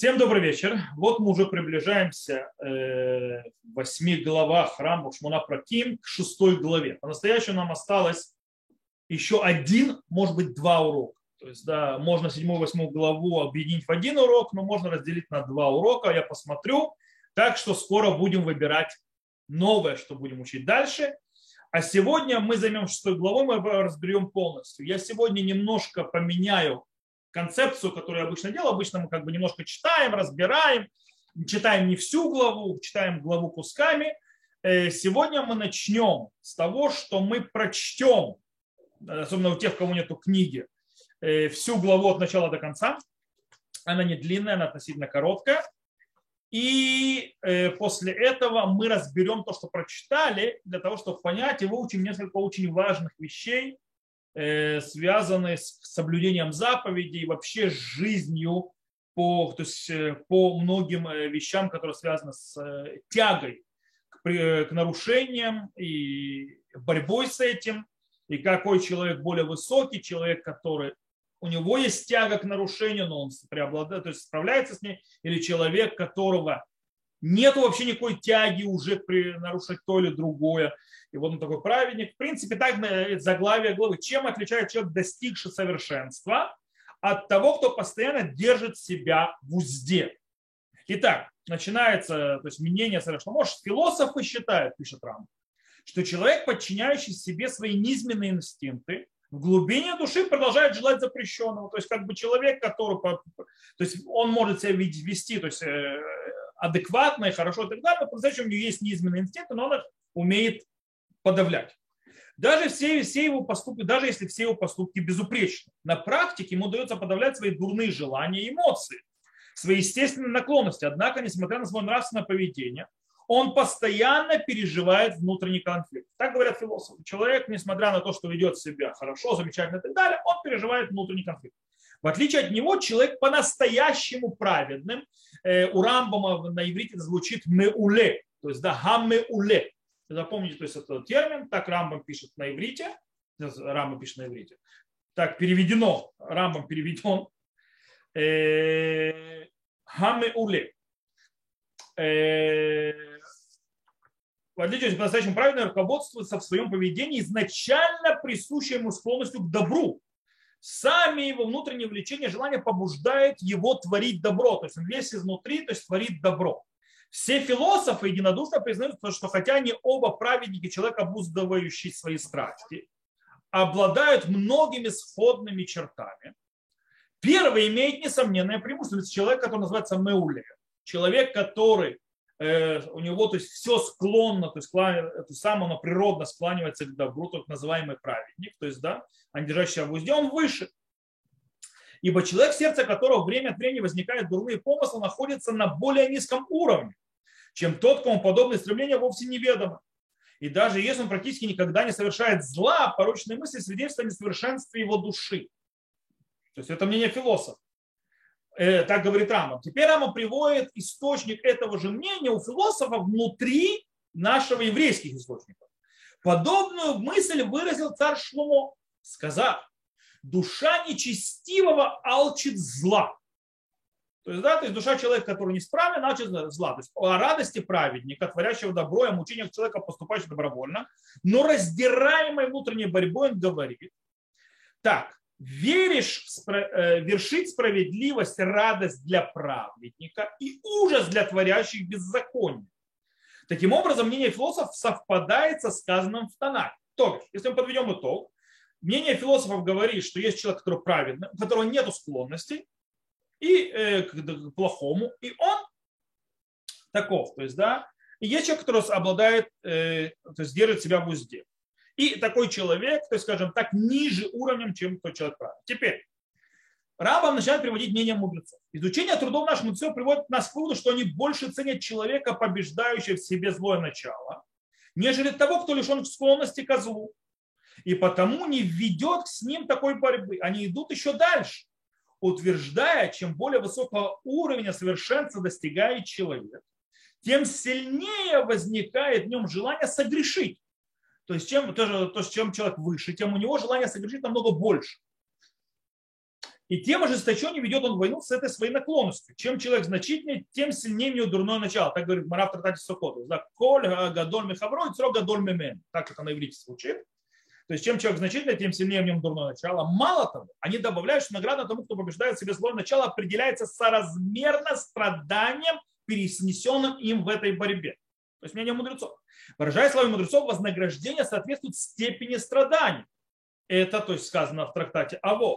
Всем добрый вечер. Вот мы уже приближаемся э, в восьми главах храма Шмуна Праким к шестой главе. По-настоящему нам осталось еще один, может быть, два урока. То есть, да, можно седьмую, восьмую главу объединить в один урок, но можно разделить на два урока. Я посмотрю. Так что скоро будем выбирать новое, что будем учить дальше. А сегодня мы займем шестой главой, мы разберем полностью. Я сегодня немножко поменяю концепцию, которую я обычно делаю. Обычно мы как бы немножко читаем, разбираем, читаем не всю главу, читаем главу кусками. Э, сегодня мы начнем с того, что мы прочтем, особенно у тех, у кого нету книги, э, всю главу от начала до конца. Она не длинная, она относительно короткая. И э, после этого мы разберем то, что прочитали, для того, чтобы понять и выучим несколько очень важных вещей, связанные с соблюдением заповедей вообще жизнью по, то есть, э, по многим э, вещам, которые связаны с тягой к, к нарушениям и борьбой с этим, и какой человек более высокий, человек, который у него есть тяга к нарушению, но он преобладает, то есть справляется с ней, или человек, которого нет вообще никакой тяги уже при нарушить то или другое. И вот он такой праведник. В принципе, так заглавие главы. Чем отличает человек, достигший совершенства, от того, кто постоянно держит себя в узде. Итак, начинается то есть мнение совершенно. Может, философы считают, пишет Рам, что человек, подчиняющий себе свои низменные инстинкты, в глубине души продолжает желать запрещенного. То есть как бы человек, который, то есть он может себя вести, то есть э, адекватно и хорошо и так далее, но по-настоящему у него есть неизменные инстинкты, но он их умеет подавлять. Даже все, все его поступки, даже если все его поступки безупречны, на практике ему удается подавлять свои дурные желания и эмоции, свои естественные наклонности. Однако, несмотря на свое нравственное поведение, он постоянно переживает внутренний конфликт. Так говорят философы. Человек, несмотря на то, что ведет себя хорошо, замечательно и так далее, он переживает внутренний конфликт. В отличие от него, человек по-настоящему праведным, э, у Рамбама на иврите звучит меуле, то есть да, хамеуле. Запомните, то есть это термин, так Рамбам пишет на иврите, Рамбам пишет на иврите. Так переведено, Рамбам переведен. Э, хамеуле. Э, в отличие от по-настоящему праведно руководствуется в своем поведении изначально присущей ему склонностью к добру, сами его внутреннее влечение, желание побуждает его творить добро. То есть он весь изнутри, то есть творит добро. Все философы единодушно признают, что хотя они оба праведники, человек, обуздывающий свои страсти, обладают многими сходными чертами. Первый имеет несомненное преимущество. Человек, который называется Меуле. Человек, который у него то есть все склонно, то есть это само оно природно склонивается к добру, так называемый праведник, то есть да, а не в узде, он выше. Ибо человек, сердце которого время от времени возникают дурные помыслы, находится на более низком уровне, чем тот, кому подобные стремления вовсе неведомы. И даже если он практически никогда не совершает зла, порочные мысли свидетельствуют о несовершенстве его души. То есть это мнение философа. Э, так говорит Рамбам. Теперь Рамбам приводит источник этого же мнения у философов внутри нашего еврейских источников. Подобную мысль выразил царь Шлумо, сказав, душа нечестивого алчит зла. То есть, да, то есть душа человека, который неисправен, алчит зла. То есть о радости праведника, творящего добро, о мучениях человека, поступающего добровольно, но раздираемой внутренней борьбой он говорит, так, веришь э, вершить справедливость, радость для праведника и ужас для творящих беззаконие. Таким образом, мнение философов совпадает со сказанным в Танах. То есть, если мы подведем итог, мнение философов говорит, что есть человек, который праведный, у которого нет склонностей и, э, к плохому, и он таков. То есть, да, и есть человек, который обладает, э, то есть держит себя в узде. И такой человек, то есть, скажем так, ниже уровнем, чем тот человек правый. Теперь, Рабам начинает приводить мнение мудрецов. Изучение трудов наших мудрецов приводит нас к выводу, что они больше ценят человека, побеждающего в себе злое начало, нежели того, кто лишен склонности к злу. И потому не ведет с ним такой борьбы. Они идут еще дальше, утверждая, чем более высокого уровня совершенства достигает человек, тем сильнее возникает в нем желание согрешить. То есть чем, то, то, чем человек выше, тем у него желание согрешить намного больше. И тем ожесточеннее ведет он войну с этой своей наклонностью. Чем человек значительнее, тем сильнее у него дурное начало. Так говорит Марав Тратати Сокоту. Коль гадоль мехавро и црок гадоль мемен. Так это на иврите звучит. То есть чем человек значительный, тем сильнее в нем дурное начало. Мало того, они добавляют, что награда тому, кто побеждает себе злое начало, определяется соразмерно страданием, переснесенным им в этой борьбе. То есть мнение мудрецов. Выражая словами мудрецов, вознаграждение соответствует степени страданий. Это, то есть, сказано в трактате Аво.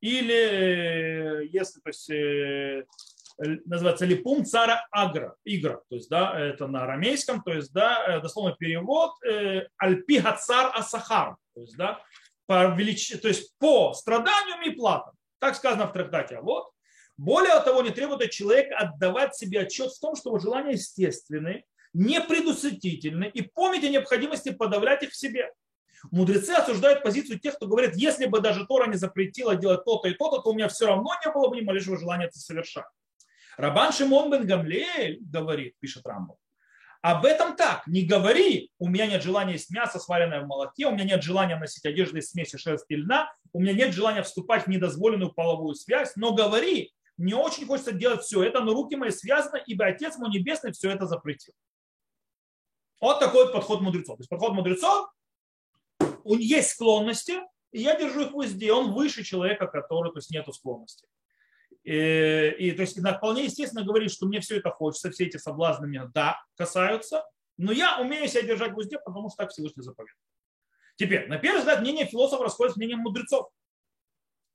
Или, э, если, то есть, э, называется липум цара агра, игра, то есть, да, это на арамейском, то есть, да, э, дословный перевод альпи гацар асахар, то есть, да, по велич... то есть по страданию и платам. Так сказано в трактате. А вот. Более того, не требует от человека отдавать себе отчет в том, что его желания естественны, непредусмотрительны и помнить о необходимости подавлять их в себе. Мудрецы осуждают позицию тех, кто говорит, если бы даже Тора не запретила делать то-то и то-то, то у меня все равно не было бы ни малейшего желания это совершать. Рабан Шимон бен Гамлеэль говорит, пишет Рамбов, об этом так, не говори, у меня нет желания есть мясо, сваренное в молоке, у меня нет желания носить одежды из смеси шерсти и льна, у меня нет желания вступать в недозволенную половую связь, но говори, мне очень хочется делать все это, но руки мои связаны, ибо Отец мой Небесный все это запретил. Вот такой вот подход мудрецов. То есть подход мудрецов, у него есть склонности, и я держу их в узде. Он выше человека, который, то есть нету склонности. И, и то есть вполне естественно говорить, что мне все это хочется, все эти соблазны меня, да, касаются, но я умею себя держать в узде, потому что так Всевышний заповедует. Теперь, на первый взгляд, мнение философов расходится с мнением мудрецов.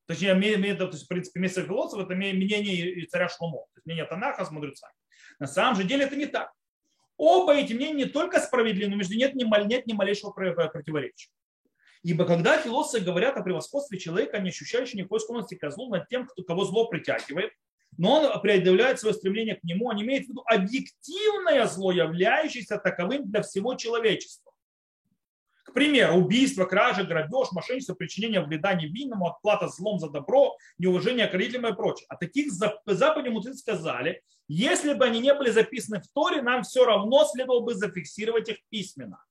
Точнее, то есть, в принципе, место философа – это мнение царя Шломо, то есть мнение Танаха с мудрецами. На самом же деле это не так. Оба эти мнения не только справедливы, но между нет ни, нет ни малейшего противоречия. Ибо когда философы говорят о превосходстве человека, не ощущающего никакой склонности к злу над тем, кто, кого зло притягивает, но он преодолевает свое стремление к нему, он имеет в виду объективное зло, являющееся таковым для всего человечества. Примеру, убийство, кража, грабеж, мошенничество, причинение вреда невинному, отплата злом за добро, неуважение к родителям и прочее. А таких западни мудрецы сказали, если бы они не были записаны в Торе, нам все равно следовало бы зафиксировать их письменно.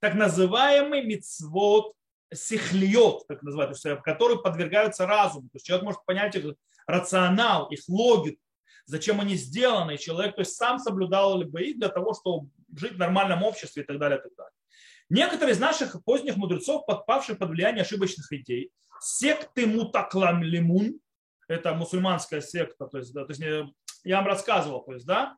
Так называемый мицвод сихлиот, так называют, которые подвергаются разуму. То есть человек может понять их рационал, их логику, зачем они сделаны, человек то есть, сам соблюдал либо их для того, чтобы жить в нормальном обществе и так далее. И так далее. Некоторые из наших поздних мудрецов, подпавших под влияние ошибочных идей, секты Мутаклам Лимун, это мусульманская секта, то есть, да, то есть я вам рассказывал, то есть, да,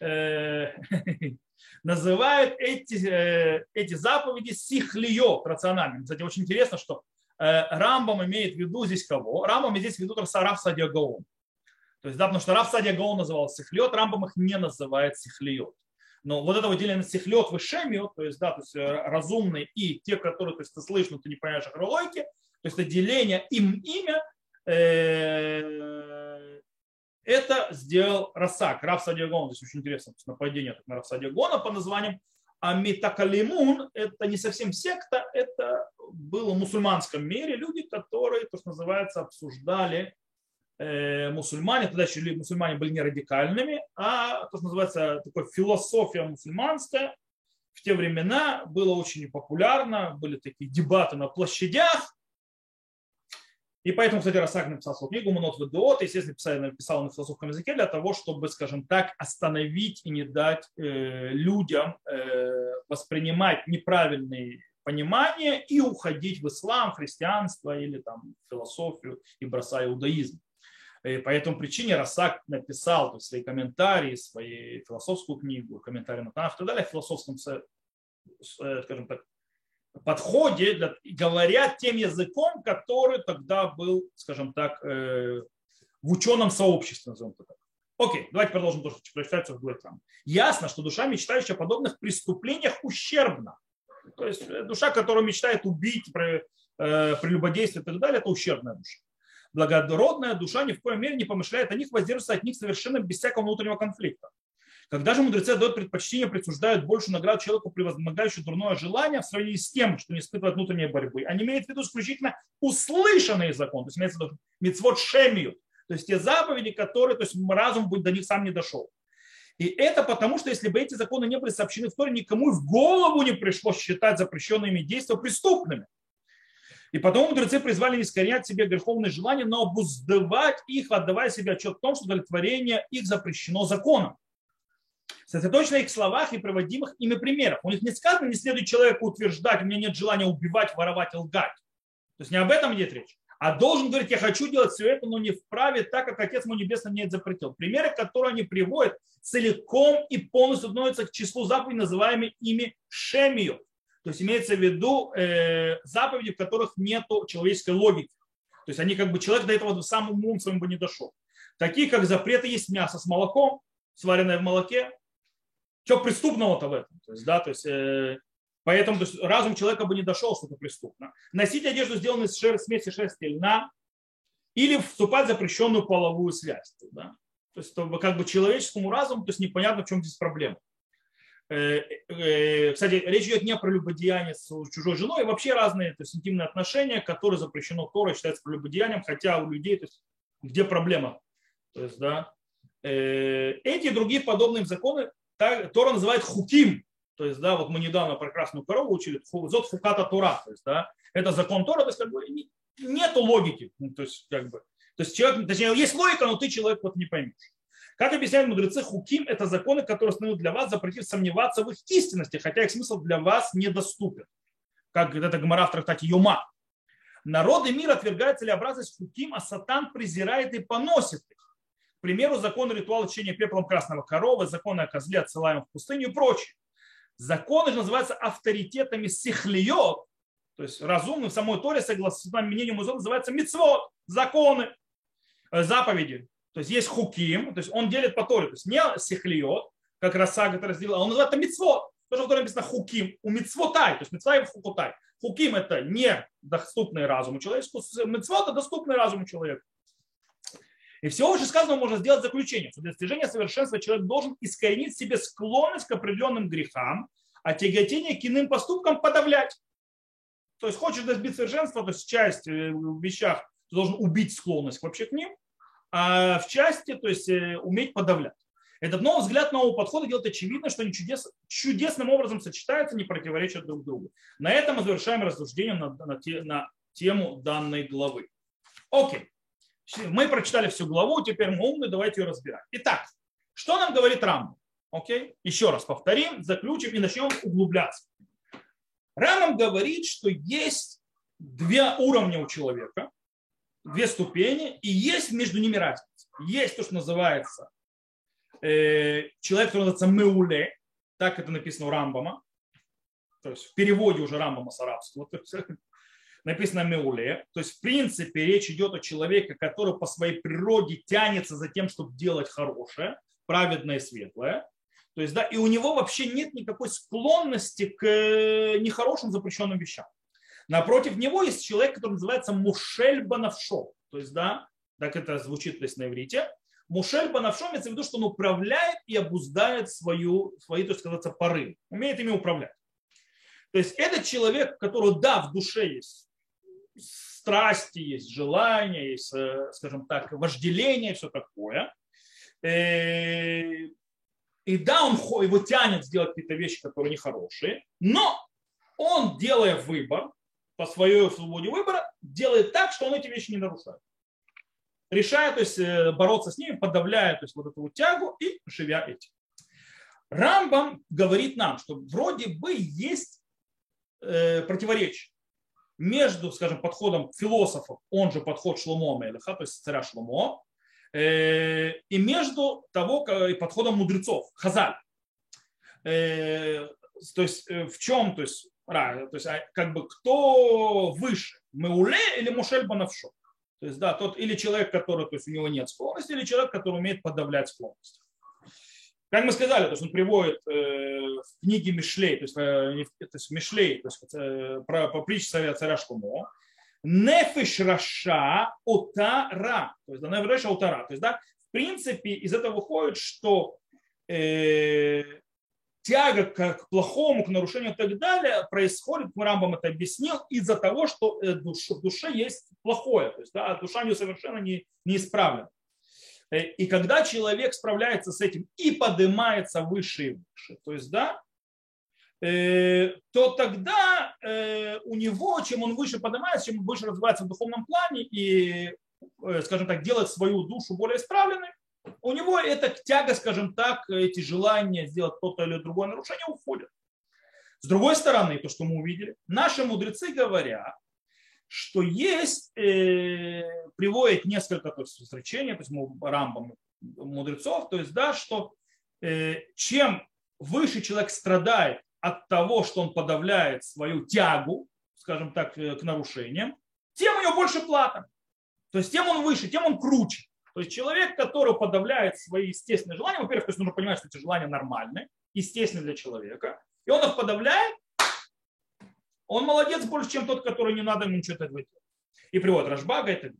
э, называют эти, э, эти заповеди сихлиот рациональными. Кстати, очень интересно, что э, Рамбам имеет в виду здесь кого? Рамбам здесь в виду Раф Садия. То есть, да, потому что Раф Садия Гаон называл сихлиот, Рамбам их не называет сихлиот. Но вот это выделение сихлиот вышемиот, то есть, да, то есть э, разумные и те, которые, то есть, ты слышишь, но ты не понимаешь их то есть, это деление им имя, это сделал Расак, Раф Садиагон. Здесь очень интересно нападение на Раф Садиагона по названием а Митакалимун – это не совсем секта, это было в мусульманском мире люди, которые, то, что называется, обсуждали э, мусульмане, тогда еще мусульмане были не радикальными, а то, что называется, такой философия мусульманская. В те времена было очень популярно, были такие дебаты на площадях, и поэтому, кстати, Расак написал свою книгу «Монот Ведот», естественно, написал, написал на философском языке для того, чтобы, скажем так, остановить и не дать э, людям э, воспринимать неправильные понимания и уходить в ислам, христианство или там философию и бросая иудаизм. И по этому причине Расак написал то есть, свои комментарии, свою философскую книгу, комментарии на Танах и так далее, в философском, э, скажем так, подходе, для, говорят тем языком, который тогда был, скажем так, э, в ученом сообществе, назовем так. Окей, давайте продолжим то, что прочитается в там. Ясно, что душа, мечтающая о подобных преступлениях, ущербна. То есть э, душа, которая мечтает убить, э, прелюбодействие и так далее, это ущербная душа. Благородная душа ни в коем мере не помышляет о них, воздерживается от них совершенно без всякого внутреннего конфликта. Когда же мудрецы дают предпочтение, присуждают больше наград человеку, превозмогающему дурное желание в сравнении с тем, что не испытывает внутренней борьбы, они имеют в виду исключительно услышанный закон, то есть имеется в виду митцвот шемию, то есть те заповеди, которые, то есть разум будет до них сам не дошел. И это потому, что если бы эти законы не были сообщены в Торе, никому в голову не пришлось считать запрещенными действия преступными. И потом мудрецы призвали не искоренять себе греховные желания, но обуздывать их, отдавая себе отчет в том, что удовлетворение их запрещено законом. Сосредоточено их словах и проводимых ими примерах. У них не сказано, не следует человеку утверждать, у меня нет желания убивать, воровать и лгать. То есть не об этом идет речь. А должен говорить, я хочу делать все это, но не вправе, так как Отец мой Небесный мне это запретил. Примеры, которые они приводят, целиком и полностью относятся к числу заповедей, называемых ими шемию. То есть имеется в виду э, заповеди, в которых нет человеческой логики. То есть они как бы человек до этого самым умом своим бы не дошел. Такие как запреты есть мясо с молоком, сваренное в молоке. Что преступного-то в этом? То есть, да, то есть, э, поэтому то есть, разум человека бы не дошел, что это преступно. Носить одежду, сделанную из шер, смеси шерсти льна, или вступать в запрещенную половую связь. Да? То есть, как бы человеческому разуму, то есть непонятно, в чем здесь проблема. Э, э, кстати, речь идет не про любодеяние с чужой женой, а вообще разные то есть, интимные отношения, которые запрещено Торой, считается прелюбодеянием, хотя у людей, то есть, где проблема? То есть, да, э, эти и другие подобные законы Тора называет хуким, то есть, да, вот мы недавно про красную корову учили, зод фуката Тора, то есть, да, это закон Тора, то есть, как бы, нету логики, ну, то есть, как бы, то есть, человек, точнее, есть логика, но ты человек вот не поймешь. Как объясняют мудрецы, хуким – это законы, которые становят для вас, запретив сомневаться в их истинности, хотя их смысл для вас недоступен. Как это Гмара в трактате Юма. Народы мира отвергают целеобразность хуким, а сатан презирает и поносит их. К примеру, закон ритуала лечения пеплом красного коровы, законы о козле, отсылаемых в пустыню и прочее. Законы же называются авторитетами сихлиот, то есть разумным в самой Торе, согласно мнению музея, называется мицвод, законы, э, заповеди. То есть есть хуким, то есть он делит по Торе, то есть не сихлиот, как Расага это разделил, а он называет это мицвод. Тоже в Торе написано хуким, у мицвотай, то есть мицва и хукутай. Хуким это не доступный разуму человеку, мицвод это доступный разуму человеку. И всего уже сказанного можно сделать заключение, что для достижения совершенства человек должен искоренить в себе склонность к определенным грехам, а тяготение к иным поступкам подавлять. То есть хочешь достичь совершенства, то есть часть э, в вещах ты должен убить склонность вообще к ним, а в части, то есть э, уметь подавлять. Этот новый взгляд нового подхода делает очевидно, что они чудес, чудесным образом сочетаются, не противоречат друг другу. На этом мы завершаем рассуждение на, на, на тему данной главы. Окей. Мы прочитали всю главу, теперь мы умны, давайте ее разбирать. Итак, что нам говорит Рамбам? Окей? Еще раз повторим, заключим и начнем углубляться. Рамбам говорит, что есть две уровня у человека две ступени, и есть между ними разница. Есть то, что называется э, человек, который называется Меуле, так это написано у Рамбама, то есть в переводе уже Рамбама с арабского, то есть, написано Меуле. То есть, в принципе, речь идет о человеке, который по своей природе тянется за тем, чтобы делать хорошее, праведное светлое. То есть, да, и у него вообще нет никакой склонности к нехорошим запрещенным вещам. Напротив него есть человек, который называется Мушель Банавшо. То есть, да, так это звучит то есть, на иврите. Мушель Банавшо имеется в виду, что он управляет и обуздает свою, свои, то есть, сказаться, поры. Умеет ими управлять. То есть, это человек, которого, да, в душе есть страсти, есть желания, есть, э, скажем так, вожделение, все такое. Э, и да, он его тянет сделать какие-то вещи, которые нехорошие, но он, делая выбор, по своей свободе выбора делает так, что он эти вещи не нарушает. Решая, то есть э, бороться с ними, подавляя то есть, вот эту вот тягу и живя этим. Рамбам говорит нам, что вроде бы есть э, противоречие между, скажем, подходом философов, он же подход Шломо Мелеха, то есть царя Шломо, э, и между того и подходом мудрецов, Хазаль. Э, то есть э, в чем, то есть то есть а, как бы кто выше, Меуле или Мушель Банавшо. То есть, да, тот или человек, который, то есть у него нет склонности, или человек, который умеет подавлять склонность. Как мы сказали, то есть он приводит э, в книге Мишлей, то есть, э, то есть Мишлей, то есть э, про, по притче царя, царя Шлумо, Нефиш Раша Отара, то есть да, Нефиш Отара. То есть, да, в принципе, из этого выходит, что э, тяга к плохому, к нарушению и так далее происходит, Рамбам это объяснил, из-за того, что э, в душе есть плохое, то есть да, душа не совершенно не, не исправлена. Э, и когда человек справляется с этим и поднимается выше и выше, то есть да, э, то тогда у него, чем он выше поднимается, чем он выше развивается в духовном плане и, скажем так, делает свою душу более исправленной, у него эта тяга, скажем так, эти желания сделать то-то или другое нарушение уходят. С другой стороны, то, что мы увидели, наши мудрецы говорят, что есть, э, приводит несколько то есть, изречений, то есть рамбам мудрецов, то есть, да, что э, чем выше человек страдает от того, что он подавляет свою тягу, скажем так, э, к нарушениям, тем у него больше плата. То есть тем он выше, тем он круче. То есть человек, который подавляет свои естественные желания, во-первых, то есть нужно понимать, что эти желания нормальные, естественные для человека, и он их подавляет, он молодец больше, чем тот, который не надо ему ничего делать. И приводит Рашбага это.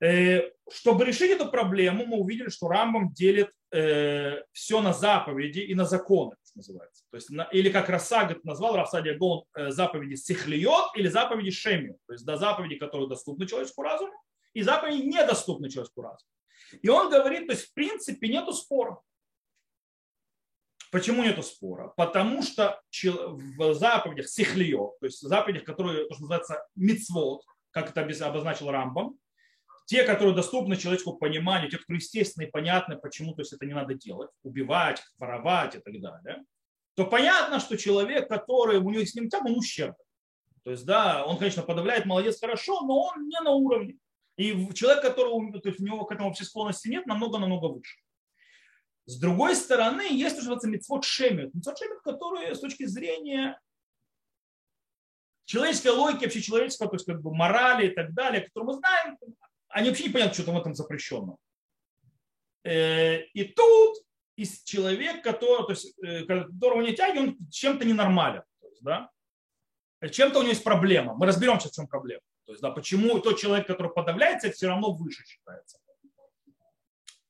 Э, чтобы решить эту проблему, мы увидели, что Рамбам делит э, все на заповеди и на законы, что называется. То есть, или как Расагат назвал, Рафсадия Гон, э, заповеди сихлиот или заповеди шемио. То есть до заповеди, которые доступны человеческому разуму, и заповеди недоступны человеческому разуму. И он говорит, то есть в принципе нету спора. Почему нету спора? Потому что в заповедях сихлио, то есть в заповедях, которые, то, что называется мицвод, как это обозначил Рамбам, те, которые доступны человеческому пониманию, те, которые естественно и понятны, почему то есть это не надо делать, убивать, воровать и так далее, то понятно, что человек, который у него с ним тем, он ущербен. То есть, да, он, конечно, подавляет, молодец, хорошо, но он не на уровне. И человек, который, то есть у него к этому вообще склонности нет, намного-намного выше. С другой стороны, есть уже называется митцвот шемет. Митцвот шемет, которые с точки зрения человеческой логики, вообще человеческого, то есть как бы морали и так далее, которые мы знаем, они вообще не понятно, что там в этом запрещено. Э, и тут из человек, который, то есть, э, которого не тяги, он чем-то ненормален. То есть, да? Чем-то у него есть проблема. Мы разберемся, в чем проблема. То есть, да, почему тот человек, который подавляется, все равно выше считается.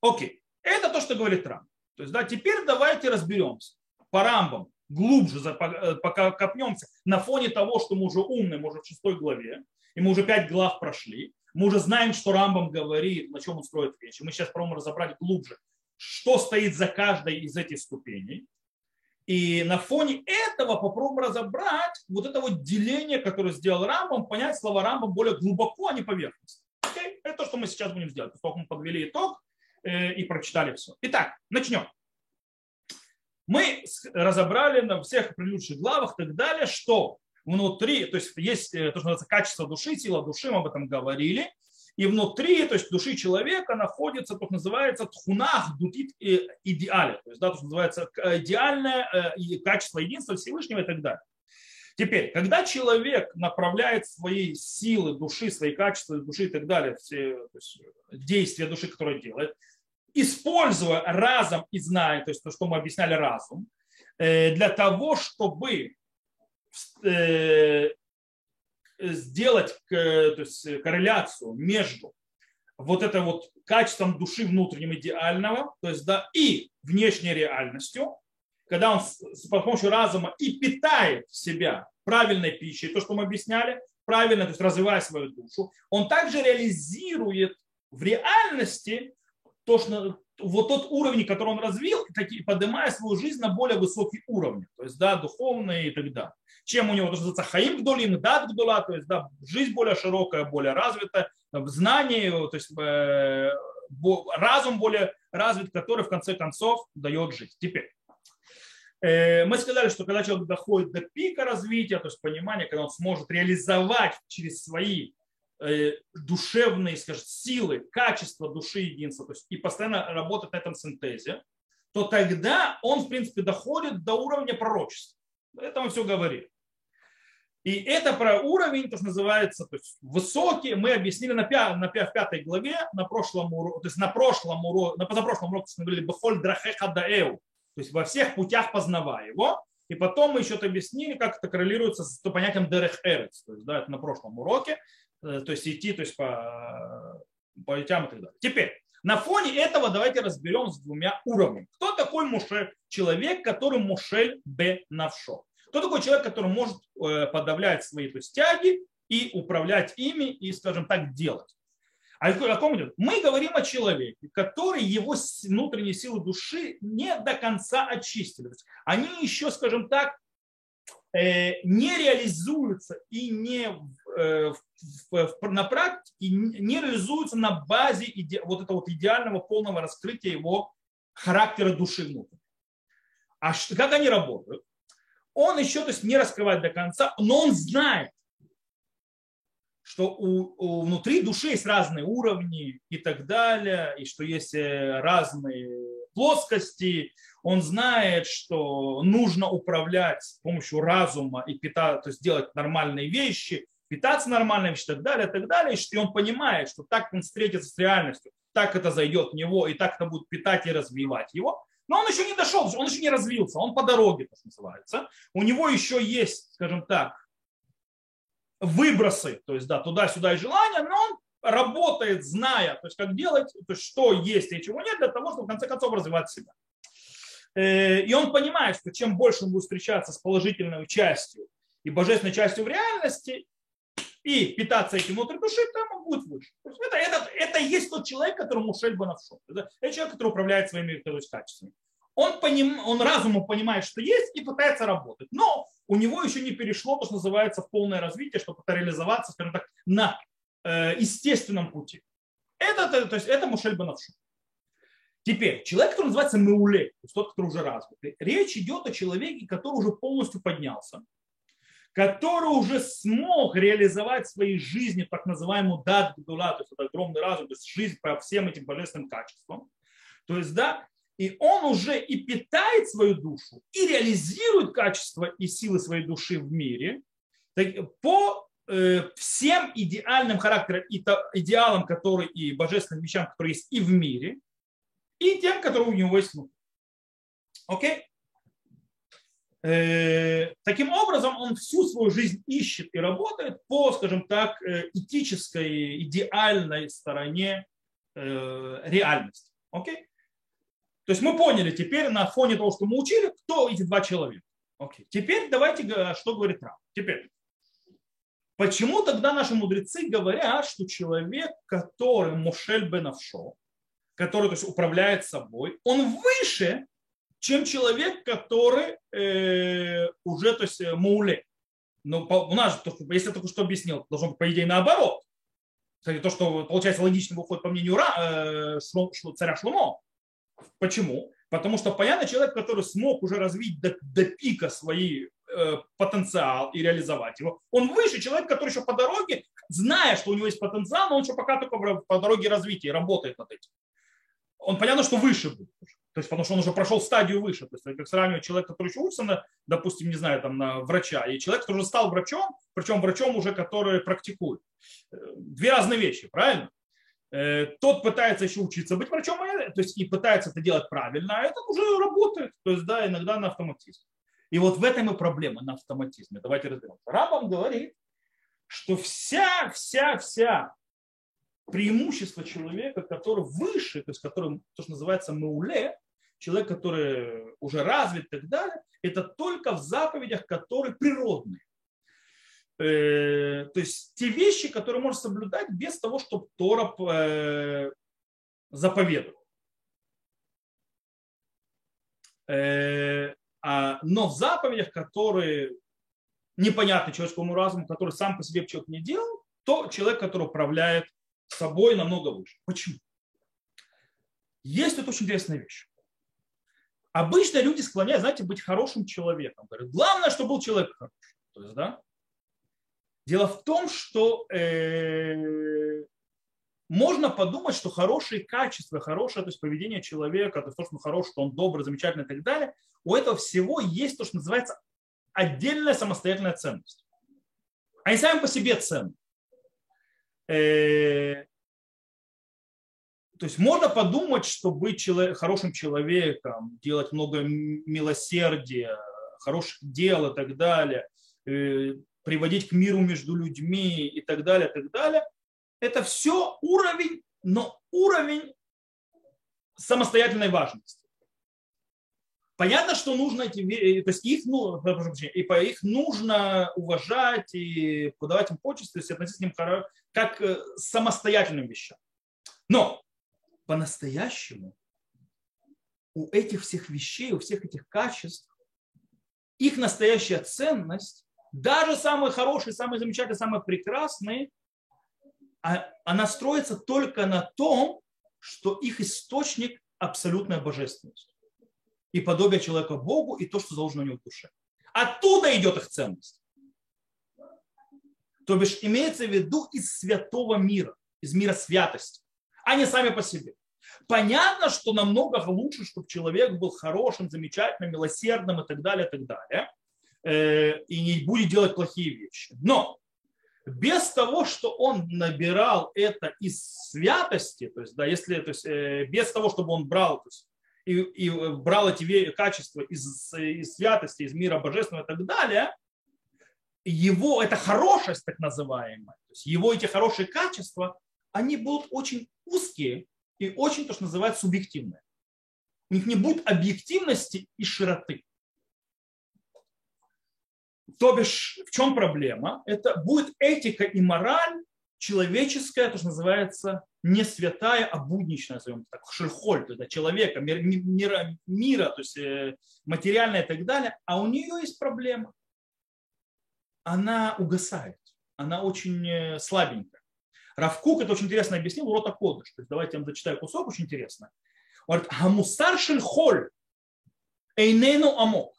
Окей. Это то, что говорит Рамбам. То есть, да, теперь давайте разберемся по рамбам, глубже э, пока копнемся на фоне того, что мы уже умные, мы уже в шестой главе, и мы уже пять глав прошли, мы уже знаем, что Рамбам говорит, на чем он строит вещи. Мы сейчас пробуем разобрать глубже, что стоит за каждой из этих ступеней. И на фоне этого попробуем разобрать вот это вот деление, которое сделал Рамбам, понять слова Рамбам более глубоко, а не поверхностно. Окей? Это то, что мы сейчас будем делать. Поскольку мы подвели итог, Э, и прочитали все. Итак, начнем. Мы разобрали на всех предыдущих главах и так далее, что внутри, то есть есть э, то, что называется качество души, сила души, мы об этом говорили, и внутри, то есть души человека находится, то, что называется тхунах дутит идеале, то есть, да, то, что называется идеальное э, качество единства Всевышнего и так далее. Теперь, когда человек направляет свои силы души, свои качества души и так далее, все есть, действия души, которые делает, используя разум и знание, то есть то, что мы объясняли разум, э, для того, чтобы э, сделать то есть, корреляцию между вот это вот качеством души внутренним идеального, то есть да, и внешней реальностью, когда он с помощью разума и питает себя правильной пищей, то, что мы объясняли, правильно, то есть развивая свою душу, он также реализирует в реальности то, что, вот тот уровень, который он развил, поднимая свою жизнь на более высокий уровень, то есть, да, духовный и так далее. Чем у него, то, что называется, хаим гдолим, дат гдола, то есть, да, жизнь более широкая, более развитая, знание, то есть, э, разум более развит, который, в конце концов, дает жизнь. Теперь, э, мы сказали, что когда человек доходит до пика развития, то есть понимания, когда он сможет реализовать через свои душевные, скажем, силы, качество души единства, то есть и постоянно работать на этом синтезе, то тогда он, в принципе, доходит до уровня пророчества. Это он все говорит. И это про уровень, то, что называется, то есть высокий, мы объяснили на, пя, на пя, в пятой главе, на прошлом уроке, то есть на прошлом уроке, на позапрошлом уроке мы говорили «Бехоль драхеха даэу», то есть во всех путях познавая его. И потом мы еще объяснили, как это коррелируется с понятием дерех эрец, то есть да, это на прошлом уроке. Э, то есть идти то есть по, по путям и так далее. Теперь, на фоне этого давайте разберем с двумя уровнями. Кто такой Мушель? Человек, который Мушель Б. Навшо. Кто такой человек, который может э, подавлять свои то есть, тяги и управлять ими и, скажем так, делать. А о ком идет? Мы говорим о человеке, который его внутренние силы души не до конца очистили. Они еще, скажем так, э, не реализуются и не э, на практике не реализуются на базе иде, вот этого вот идеального полного раскрытия его характера души внутренней. А как они работают? Он еще то есть, не раскрывает до конца, но он знает, что у, у, внутри души есть разные уровни и так далее, и что есть э, разные плоскости. Он знает, что нужно управлять с помощью разума и питаться, то есть делать нормальные вещи, питаться нормальными вещи и так далее, и так далее. И он понимает, что так он встретится с реальностью, так это зайдет в него, и так это будет питать и развивать его. Но он еще не дошел, он еще не развился, он по дороге, так называется. У него еще есть, скажем так, выбросы, то есть да, туда-сюда и желания, но он работает, зная, то есть как делать, то есть что есть и чего нет, для того, чтобы в конце концов развивать себя. Э, и он понимает, что чем больше он будет встречаться с положительной частью и божественной частью в реальности, и питаться этим внутри души, там он будет выше. То есть это, это, это есть тот человек, которому Шель Банавшо. Это, это человек, который управляет своими то есть, качествами. Он, поним, он разумом понимает, что есть, и пытается работать. Но у него еще не перешло то, что называется, в полное развитие, чтобы это реализоваться, скажем так, на э, естественном пути. Это, то есть, это Мушель Банавшу. Теперь, человек, который называется Меуле, то есть тот, который уже развитый, речь идет о человеке, который уже полностью поднялся, который уже смог реализовать в своей жизни так называемую дат гдула, то есть это огромный разум, то есть жизнь по всем этим божественным качествам. То есть, да, и он уже и питает свою душу, и реализирует качество и силы своей души в мире по э, всем идеальным характерам и идеалам, которые и божественным вещам, которые есть и в мире, и тем, которые у него есть внутри. Окей? Э, таким образом, он всю свою жизнь ищет и работает по, скажем так, э, этической, идеальной стороне реальности. Окей? То есть мы поняли теперь на фоне того, что мы учили, кто эти два человека. Окей. Теперь давайте, что говорит Рам. Теперь, почему тогда наши мудрецы говорят, что человек, который Мушель Бенавшо, который то есть, управляет собой, он выше, чем человек, который э, уже то есть, Мауле. Но по, у нас, если я только что объяснил, должно быть, по идее, наоборот. Кстати, то, что получается логично выходит по мнению Ра, э, шло, шло, царя Шлумо, Почему? Потому что, понятно, человек, который смог уже развить до, до пика свой э, потенциал и реализовать его, он выше человек, который еще по дороге, зная, что у него есть потенциал, но он еще пока только по дороге развития работает над этим. Он понятно, что выше будет. То есть, потому что он уже прошел стадию выше. То есть, как сравнивать человека, который еще учится, на, допустим, не знаю, там, на врача, и человек, который уже стал врачом, причем врачом уже, который практикует. Э, две разные вещи, правильно? Э, тот пытается еще учиться быть врачом, а то есть и пытается это делать правильно, а это уже работает, то есть да, иногда на автоматизме. И вот в этом и проблема, на автоматизме. Давайте разберемся. Рабам говорит, что вся, вся, вся преимущество человека, который выше, то есть которым то, что называется мауле, человек, который уже развит и так далее, это только в заповедях, которые природные. Э, то есть те вещи, которые можно соблюдать без того, чтобы Тора э, заповедовал. Э, а, но в заповедях, которые непонятны человеческому разуму, который сам по себе человек не делал, то человек, который управляет собой, намного выше. Почему? Есть тут очень интересная вещь. Обычно люди склоняют, знаете, быть хорошим человеком. Говорят, главное, чтобы был человек хороший. То есть, да, Дело в том, что э, можно подумать, что хорошие качества, хорошее то есть поведение человека, то что он хороший, что он добрый, замечательный и так далее, у этого всего есть то, что называется отдельная самостоятельная ценность. Они сами по себе ценны. Э, то есть можно подумать, что быть человек, хорошим человеком, делать много милосердия, хороших дел и так далее, э, приводить к миру между людьми и так далее, и так далее. Это все уровень, но уровень самостоятельной важности. Понятно, что нужно эти, то есть их, ну, и по их нужно уважать и подавать им почести, то относиться к ним как к самостоятельным вещам. Но по-настоящему у этих всех вещей, у всех этих качеств, их настоящая ценность, даже самые хорошие, самые замечательные, самые прекрасные, а, она строится только на том, что их источник – абсолютная божественность. И подобие человека Богу, и то, что заложено у него в душе. Оттуда идет их ценность. То бишь имеется в виду из святого мира, из мира святости, а не сами по себе. Понятно, что намного лучше, чтобы человек был хорошим, замечательным, милосердным и так далее, и так далее, э, и не будет делать плохие вещи. Но без того, что он набирал это из святости, то есть, да, если, то есть, э, без того, чтобы он брал то есть, и, и брал эти качества из, из святости, из мира божественного и так далее, его, это хорошесть так называемая, то есть его эти хорошие качества, они будут очень узкие и очень, то, что называется, субъективные. У них не будет объективности и широты. То бишь, в чем проблема? Это будет этика и мораль человеческая, то, что называется, не святая, а будничная, назовем так, шерхоль, то есть человека, мира, мира, мира, то есть э, материальная и так далее, а у нее есть проблема. Она угасает, она очень э, слабенькая. Равкук это очень интересно объяснил, урота Кодыш. То есть давайте я вам зачитаю кусок, очень интересно. Он говорит, Хамусар шельхоль эйнену амок.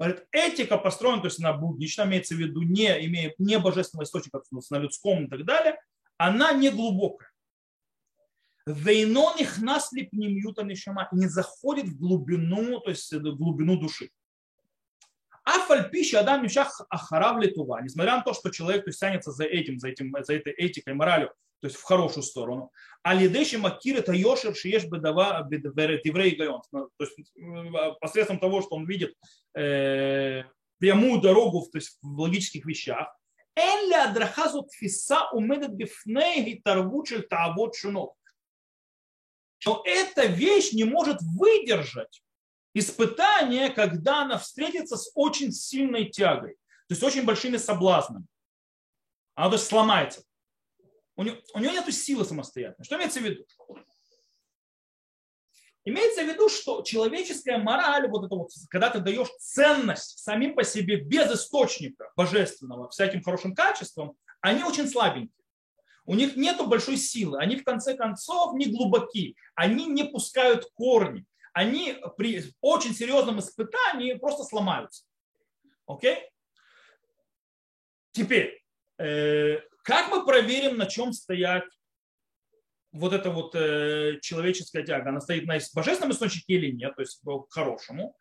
Говорит, этика построена то есть на будничном, имеется в виду не, имея не божественного источника, на людском и так далее, она не глубокая. Вейнон их нас липнемьюта не заходит в глубину, то есть в глубину души. Афаль пища Адам Мишах Ахарав Литува, несмотря на то, что человек то есть, тянется за этим, за, этим, за этой этикой, моралью, то есть в хорошую сторону. А лидеши макир это йошер шиеш бедава бедеврей гайон. То есть посредством того, что он видит э, прямую дорогу то есть, в логических вещах. Элля адрахазу тфиса умедет бифней тарвучель таавот шунот. Но эта вещь не может выдержать испытание, когда она встретится с очень сильной тягой, то есть очень большими соблазнами. Она то есть сломается. У нее, у нее нет силы самостоятельно. Что имеется в виду? Имеется в виду, что человеческая мораль, вот это вот, когда ты даешь ценность самим по себе без источника божественного всяким хорошим качеством, они очень слабенькие. У них нет большой силы, они в конце концов не глубоки, они не пускают корни они при очень серьезном испытании просто сломаются. Окей? Теперь, э, как мы проверим, на чем стоят вот эта вот э, человеческая тяга? Она стоит на божественном источнике или нет, то есть к хорошему.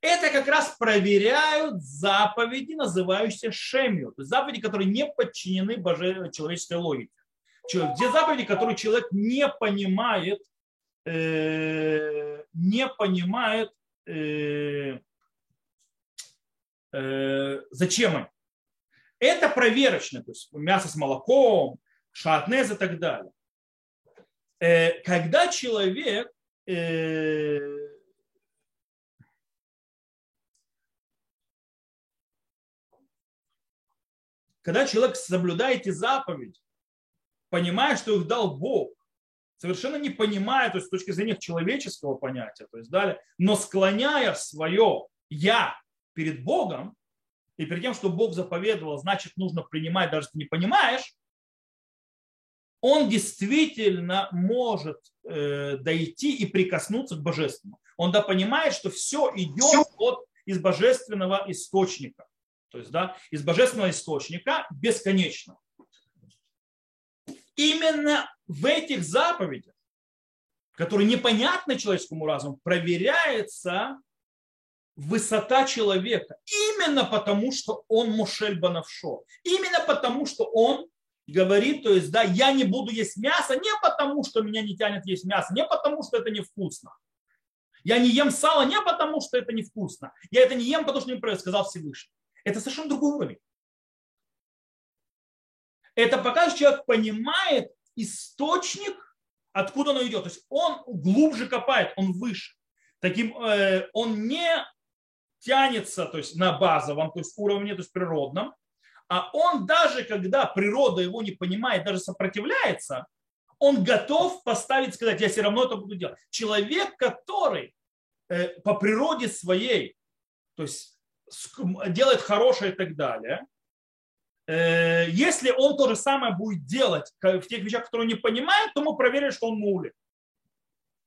Это как раз проверяют заповеди, называющиеся шемью, то есть заповеди, которые не подчинены боже... человеческой логике. Те заповеди, которые человек не понимает Э, не понимает, э, э, зачем они. Это проверочно, то есть мясо с молоком, шатнез и так далее. Когда человек когда человек соблюдает эти заповеди, понимая, что их дал Бог, совершенно не понимая, то есть с точки зрения человеческого понятия, то есть далее, но склоняя свое «я» перед Богом, и перед тем, что Бог заповедовал, значит, нужно принимать, даже если не понимаешь, он действительно может э, дойти и прикоснуться к божественному. Он да понимает, что все идет от, из божественного источника. То есть, да, из божественного источника бесконечно. Именно в этих заповедях, которые непонятны человеческому разуму, проверяется высота человека. Именно потому, что он Мушель Банавшо. Именно потому, что он говорит, то есть, да, я не буду есть мясо не потому, что меня не тянет есть мясо, не потому, что это невкусно. Я не ем сало не потому, что это невкусно. Я это не ем, потому что мне сказал Всевышний. Это совершенно другой уровень. Это что человек понимает источник, откуда оно идет. То есть он глубже копает, он выше. Таким, э, он не тянется то есть, на базовом то есть, уровне, то есть природном, а он даже когда природа его не понимает, даже сопротивляется, он готов поставить, сказать, я все равно это буду делать. Человек, который э, по природе своей, то есть делает хорошее и так далее, если он то же самое будет делать в тех вещах, которые он не понимает, то мы проверим, что он муле.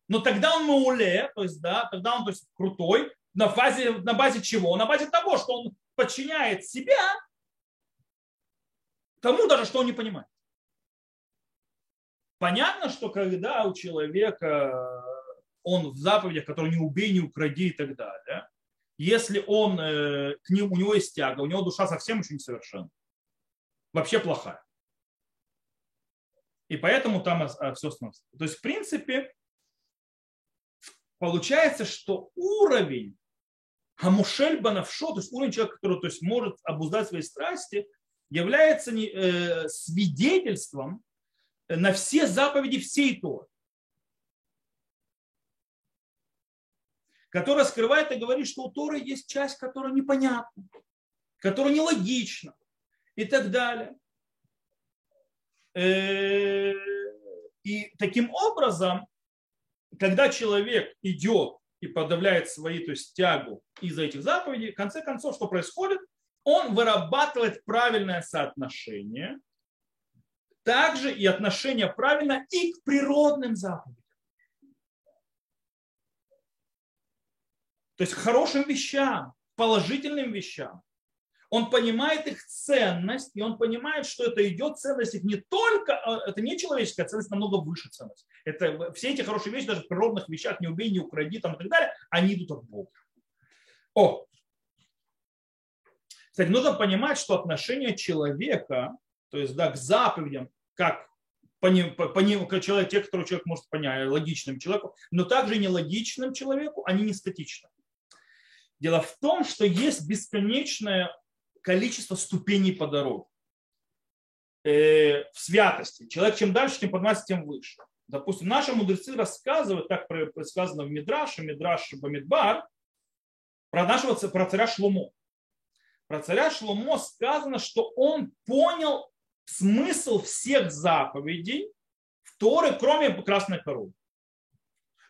Но тогда он мауле, то есть, да, тогда он то есть, крутой, на базе, на базе чего? На базе того, что он подчиняет себя тому даже, что он не понимает. Понятно, что когда у человека он в заповедях, которые не убей, не укради и так далее, если он, э, к нему, у него есть тяга, у него душа совсем еще несовершенна, вообще плохая. И поэтому там все становится. То есть, в принципе, получается, что уровень Хамушель Банавшо, то есть уровень человека, который то есть, может обуздать свои страсти, является не, э, свидетельством на все заповеди всей Торы. Которая скрывает и говорит, что у Торы есть часть, которая непонятна, которая нелогична и так далее. Э, и таким образом когда человек идет и подавляет свои, то есть тягу из-за этих заповедей, в конце концов, что происходит? Он вырабатывает правильное соотношение, также и отношение правильно и к природным заповедям. То есть к хорошим вещам, положительным вещам он понимает их ценность, и он понимает, что это идет ценность их не только, а, это не человеческая ценность, намного выше ценность. Это все эти хорошие вещи, даже в природных вещах, не убей, не укради там, и так далее, они идут от Бога. О, кстати, нужно понимать, что отношение человека, то есть да, к заповедям, как по ним, по, по ним, как человек, те, которые человек может понять, логичным человеку, но также нелогичным человеку, они не статичны. Дело в том, что есть бесконечное количество ступеней по дороге э, в святости. Человек чем дальше, тем поднимается, тем выше. Допустим, наши мудрецы рассказывают, так сказано в Мидраше, Мидраш Бамидбар, про нашего про царя Шломо. Про царя Шломо сказано, что он понял смысл всех заповедей в Торы, кроме красной коровы.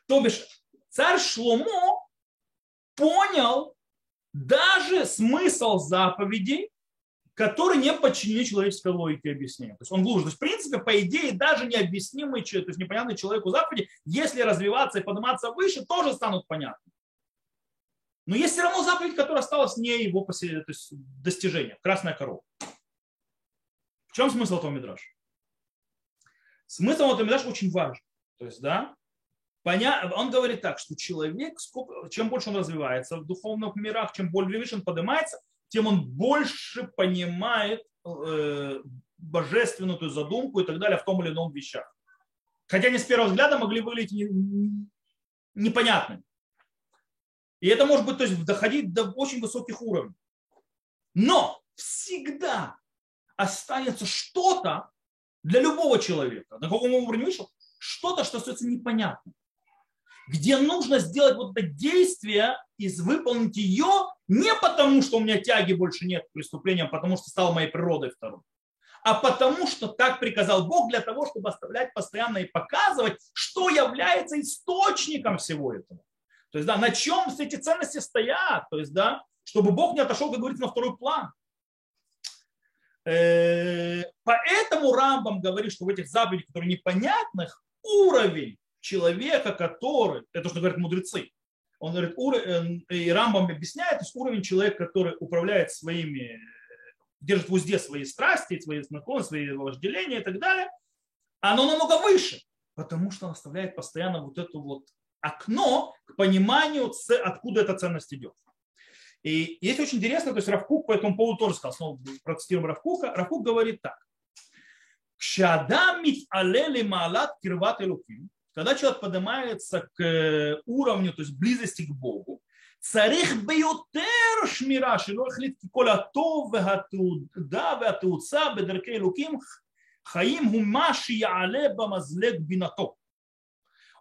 То бишь, царь Шломо понял даже смысл заповедей, которые не подчинены человеческой логике объяснения. То есть он глубже. То есть, в принципе, по идее, даже необъяснимый, то есть непонятный человеку заповеди, если развиваться и подниматься выше, тоже станут понятны. Но есть все равно заповедь, которая осталась не его то есть, достижением. Красная корова. В чем смысл этого мидраша? Смысл этого мидраша очень важен. То есть, да. Он говорит так, что человек, чем больше он развивается в духовных мирах, чем более выше он поднимается, тем он больше понимает э, божественную эту задумку и так далее в том или ином вещах. Хотя они с первого взгляда могли выглядеть непонятными. И это может быть то есть, доходить до очень высоких уровней. Но всегда останется что-то для любого человека, на каком уровне вышел, что-то, что остается непонятным где нужно сделать вот это действие и выполнить ее не потому, что у меня тяги больше нет к преступлениям, потому что стал моей природой второй, а потому что так приказал Бог для того, чтобы оставлять постоянно и показывать, что является источником всего этого. То есть, да, на чем все эти ценности стоят, то есть, да, чтобы Бог не отошел, как говорится, на второй план. Э, поэтому Рамбам говорит, что в этих заповедях, которые непонятных, уровень человека, который, это что говорят мудрецы, он говорит, э, и Рамбам объясняет, то есть уровень человека, который управляет своими, держит в узде свои страсти, свои наклонности, свои вожделения и так далее, оно намного выше, потому что он оставляет постоянно вот это вот окно к пониманию, откуда эта ценность идет. И есть очень интересно, то есть Равкук по этому поводу тоже сказал, снова процитируем Равкука, Равкук говорит так. Кшадам мит алели маалат кирват элуким, когда человек поднимается к э, уровню, то есть близости к Богу, царих беютер шмира, шило хлитки коля то вегатуда вегатуца бедеркей луким хаим гумаши яале бамазлек бинато.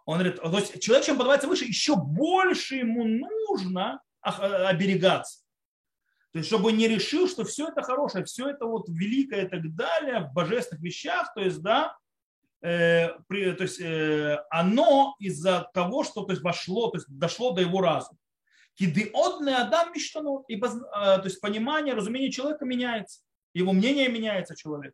Он говорит, то есть человек, чем подавается выше, еще больше ему нужно э, оберегаться. То есть, чтобы не решил, что все это хорошее, все это вот великое и так далее в божественных вещах, то есть, да, при, то есть, э, оно из-за того, что то есть, вошло, то есть, дошло до его разума. Кидиодный Адам мечтано, ибо то есть понимание, разумение человека меняется, его мнение меняется человек.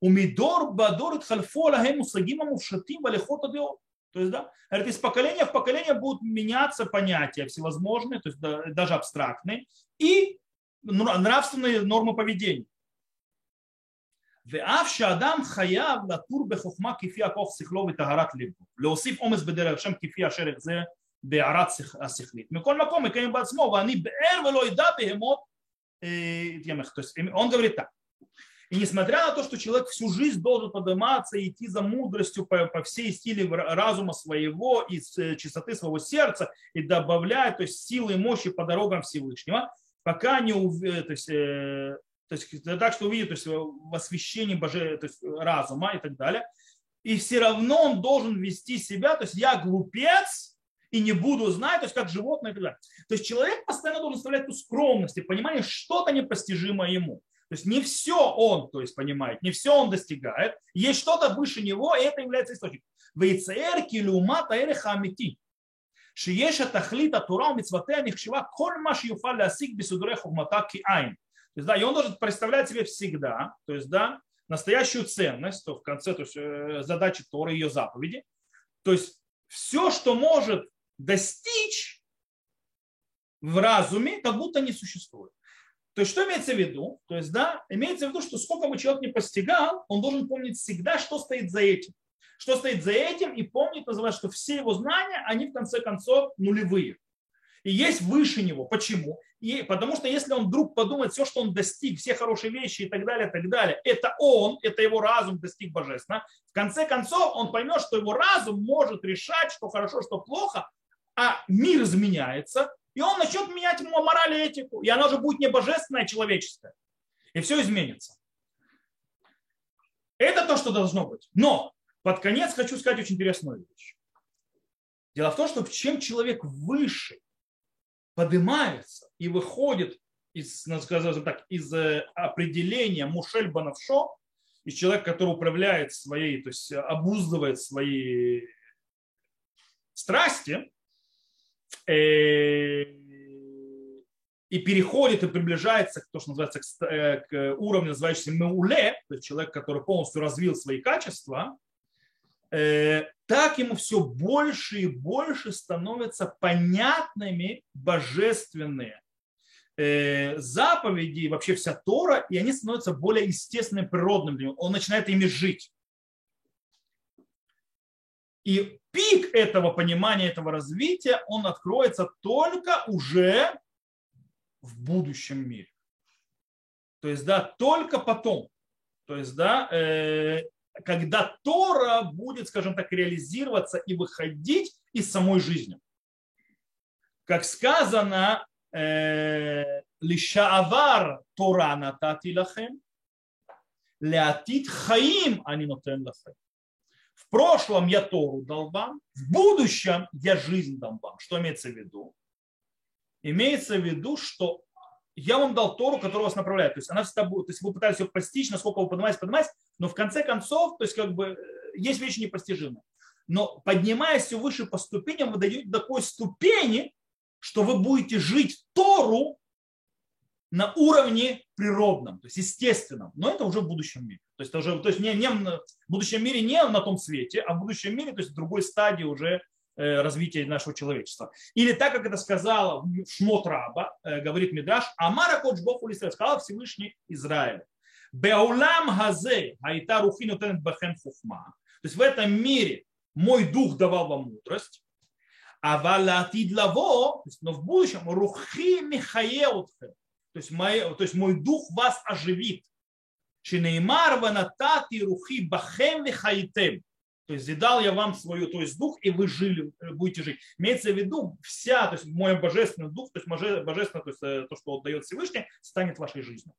Умидор бадор хальфо лагем усагима мувшатим валихота део. То есть, да, говорит, из поколения в поколение будут меняться понятия всевозможные, то есть даже абстрактные, и нравственные нормы поведения. ואף שאדם חייב לטור בחוכמה כפי הכוח שכלו וטהרת ליבו, להוסיף אומץ בדרך השם כפי אשר יחזה בהערת השכלית. מכל מקום מקיים בעצמו, ואני באר ולא ידע בהמות יתמך. То есть он говорит так. И несмотря на то, что человек всю жизнь должен подниматься и идти за мудростью по, по всей стиле разума своего и чистоты своего сердца и добавлять то есть, силы и мощи по дорогам Всевышнего, пока не, то есть, то есть так, что увидит то есть, в освящении боже, то есть, разума и так далее. И все равно он должен вести себя, то есть я глупец и не буду знать, то есть как животное и так далее. То есть человек постоянно должен оставлять эту скромность и понимание, что-то непостижимо ему. То есть не все он то есть, понимает, не все он достигает. Есть что-то выше него, и это является источником. Вейцер килюма таэреха амити. Шиеша тахлита турам митцватэ нихшива коль маш юфа лясик бисудре хухмата ки айн есть, да, и он должен представлять себе всегда, то есть, да, настоящую ценность, то в конце то есть, э, задачи Торы, ее заповеди. То есть все, что может достичь в разуме, как будто не существует. То есть что имеется в виду? То есть, да, имеется в виду, что сколько бы человек не постигал, он должен помнить всегда, что стоит за этим. Что стоит за этим и помнить, называется, что все его знания, они в конце концов нулевые и есть выше него. Почему? И потому что если он вдруг подумает, все, что он достиг, все хорошие вещи и так далее, и так далее, это он, это его разум достиг божественно, в конце концов он поймет, что его разум может решать, что хорошо, что плохо, а мир изменяется, и он начнет менять ему мораль и этику, и она уже будет не божественная, а человеческая. И все изменится. Это то, что должно быть. Но под конец хочу сказать очень интересную вещь. Дело в том, что чем человек выше, поднимается и выходит из, скажем так, из э, определения Мушель Банавшо, из человека, который управляет своей, то есть обуздывает свои страсти, э, и переходит и приближается к то, что называется к, э, уровню, называющемуся меуле, то есть человек, который полностью развил свои качества, Э, так ему все больше и больше становятся понятными божественные э, заповеди вообще вся Тора, и они становятся более естественным, природным для него. Он начинает ими жить. И пик этого понимания, этого развития, он откроется только уже в будущем мире. То есть, да, только потом. То есть, да, э, когда Тора будет, скажем так, реализироваться и выходить из самой жизни. Как сказано, э, лишаавар Тора натати лахем, леатит хаим они нотен лахем. В прошлом я Тору дал вам, в будущем я жизнь дам вам. Что имеется в виду? Имеется в виду, что я вам дал Тору, которая вас направляет. То есть она всегда будет, то есть вы пытаетесь ее постичь, насколько вы поднимаетесь, поднимаетесь, но в конце концов, то есть как бы э, есть вещи непостижимые. Но поднимаясь все выше по ступеням, вы дойдете до такой ступени, что вы будете жить Тору на уровне природном, то есть естественном, но это уже в будущем мире. То есть, это уже, то есть не, не в будущем мире не на том свете, а в будущем мире, то есть в другой стадии уже Э, развития нашего человечества. Или так, как это сказала Шмот Раба, э, говорит Мидраш, Амара Кодж Бог сказал Всевышний Израиль. Беулам хазе айта рухи нотенет бахем хухма. То есть в этом мире мой дух давал вам мудрость, а валатид лаво, но в будущем рухи михаеутхем, то есть, мой, то есть мой дух вас оживит. Шинеймар ванатати рухи бахем вихаитем. То есть дал я вам свою, то есть дух, и вы жили, э, будете жить. Имеется в виду вся, то есть мой божественный дух, то есть божественное, то есть э, то, что дает Всевышний, станет вашей жизнью,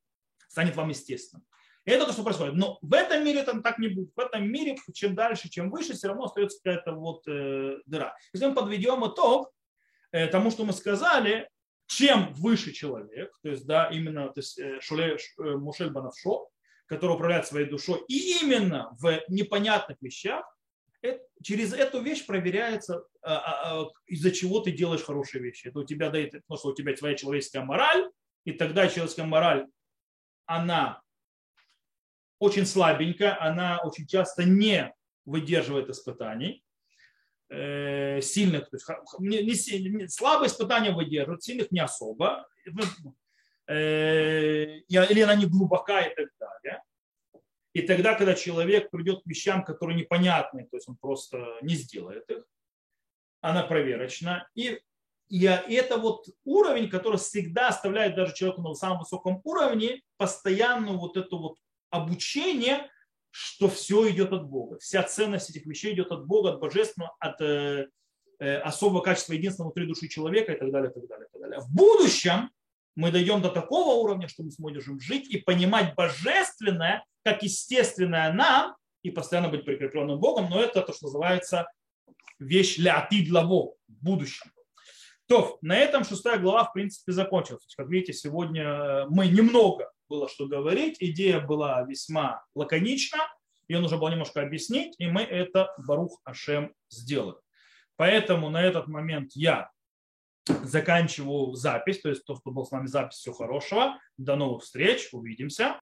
станет вам естественным. Это то, что происходит. Но в этом мире там так не будет. В этом мире, чем дальше, чем выше, все равно остается какая-то вот э, дыра. Если мы подведем итог э, тому, что мы сказали, чем выше человек, то есть, да, именно то есть, э, Шуле, э, Мушель Банавшо, который управляет своей душой, и именно в непонятных вещах, через эту вещь проверяется, а, а, из-за чего ты делаешь хорошие вещи. Это у тебя дает, потому что у тебя твоя человеческая мораль, и тогда человеческая мораль, она очень слабенькая, она очень часто не выдерживает испытаний э, сильных, то есть не, не, слабые испытания выдерживают, сильных не особо, э, или она не глубока и так далее. И тогда, когда человек придет к вещам, которые непонятны, то есть он просто не сделает их, она проверочна. И, и это вот уровень, который всегда оставляет даже человеку на самом высоком уровне постоянно вот это вот обучение, что все идет от Бога. Вся ценность этих вещей идет от Бога, от божественного, от э, э, особого качества единственного внутри души человека и так далее, и так далее, и так далее. В будущем мы дойдем до такого уровня, что мы сможем жить и понимать божественное, как естественное нам, и постоянно быть прикрепленным Богом, но это то, что называется вещь ля атидлаво в будущем. То, на этом шестая глава, в принципе, закончилась. Как видите, сегодня э, мы немного было что говорить, идея была весьма лаконична, ее нужно было немножко объяснить, и мы это, Барух Ашем, сделали. Поэтому на этот момент я заканчиваю запись, то есть то, что был с нами запись, всего хорошего. До новых встреч, увидимся.